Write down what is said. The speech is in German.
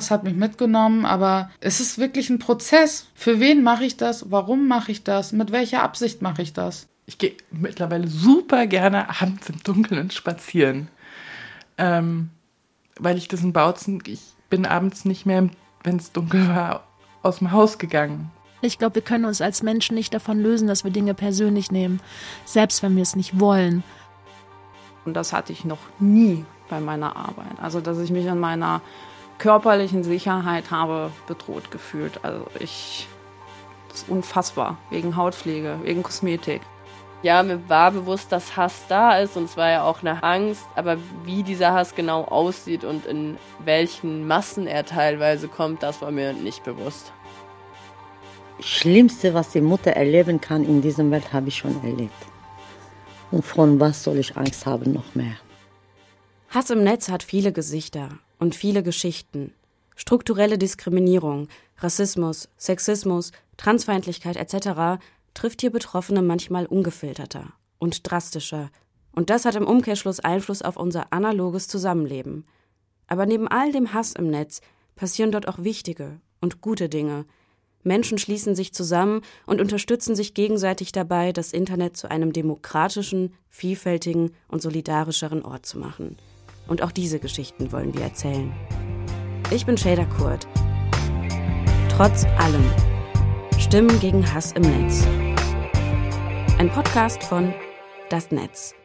das hat mich mitgenommen, aber es ist wirklich ein Prozess. Für wen mache ich das? Warum mache ich das? Mit welcher Absicht mache ich das? Ich gehe mittlerweile super gerne abends im Dunkeln spazieren. Ähm, weil ich diesen Bautzen, ich bin abends nicht mehr, wenn es dunkel war, aus dem Haus gegangen. Ich glaube, wir können uns als Menschen nicht davon lösen, dass wir Dinge persönlich nehmen, selbst wenn wir es nicht wollen. Und das hatte ich noch nie bei meiner Arbeit. Also, dass ich mich in meiner körperlichen Sicherheit habe bedroht gefühlt. Also, ich, das ist unfassbar. Wegen Hautpflege, wegen Kosmetik. Ja, mir war bewusst, dass Hass da ist und es war ja auch eine Angst, aber wie dieser Hass genau aussieht und in welchen Massen er teilweise kommt, das war mir nicht bewusst. Schlimmste, was die Mutter erleben kann in dieser Welt, habe ich schon erlebt. Und von was soll ich Angst haben noch mehr? Hass im Netz hat viele Gesichter und viele Geschichten. Strukturelle Diskriminierung, Rassismus, Sexismus, Transfeindlichkeit etc. trifft hier Betroffene manchmal ungefilterter und drastischer. Und das hat im Umkehrschluss Einfluss auf unser analoges Zusammenleben. Aber neben all dem Hass im Netz passieren dort auch wichtige und gute Dinge, Menschen schließen sich zusammen und unterstützen sich gegenseitig dabei, das Internet zu einem demokratischen, vielfältigen und solidarischeren Ort zu machen. Und auch diese Geschichten wollen wir erzählen. Ich bin Shader Kurt. Trotz allem. Stimmen gegen Hass im Netz. Ein Podcast von Das Netz.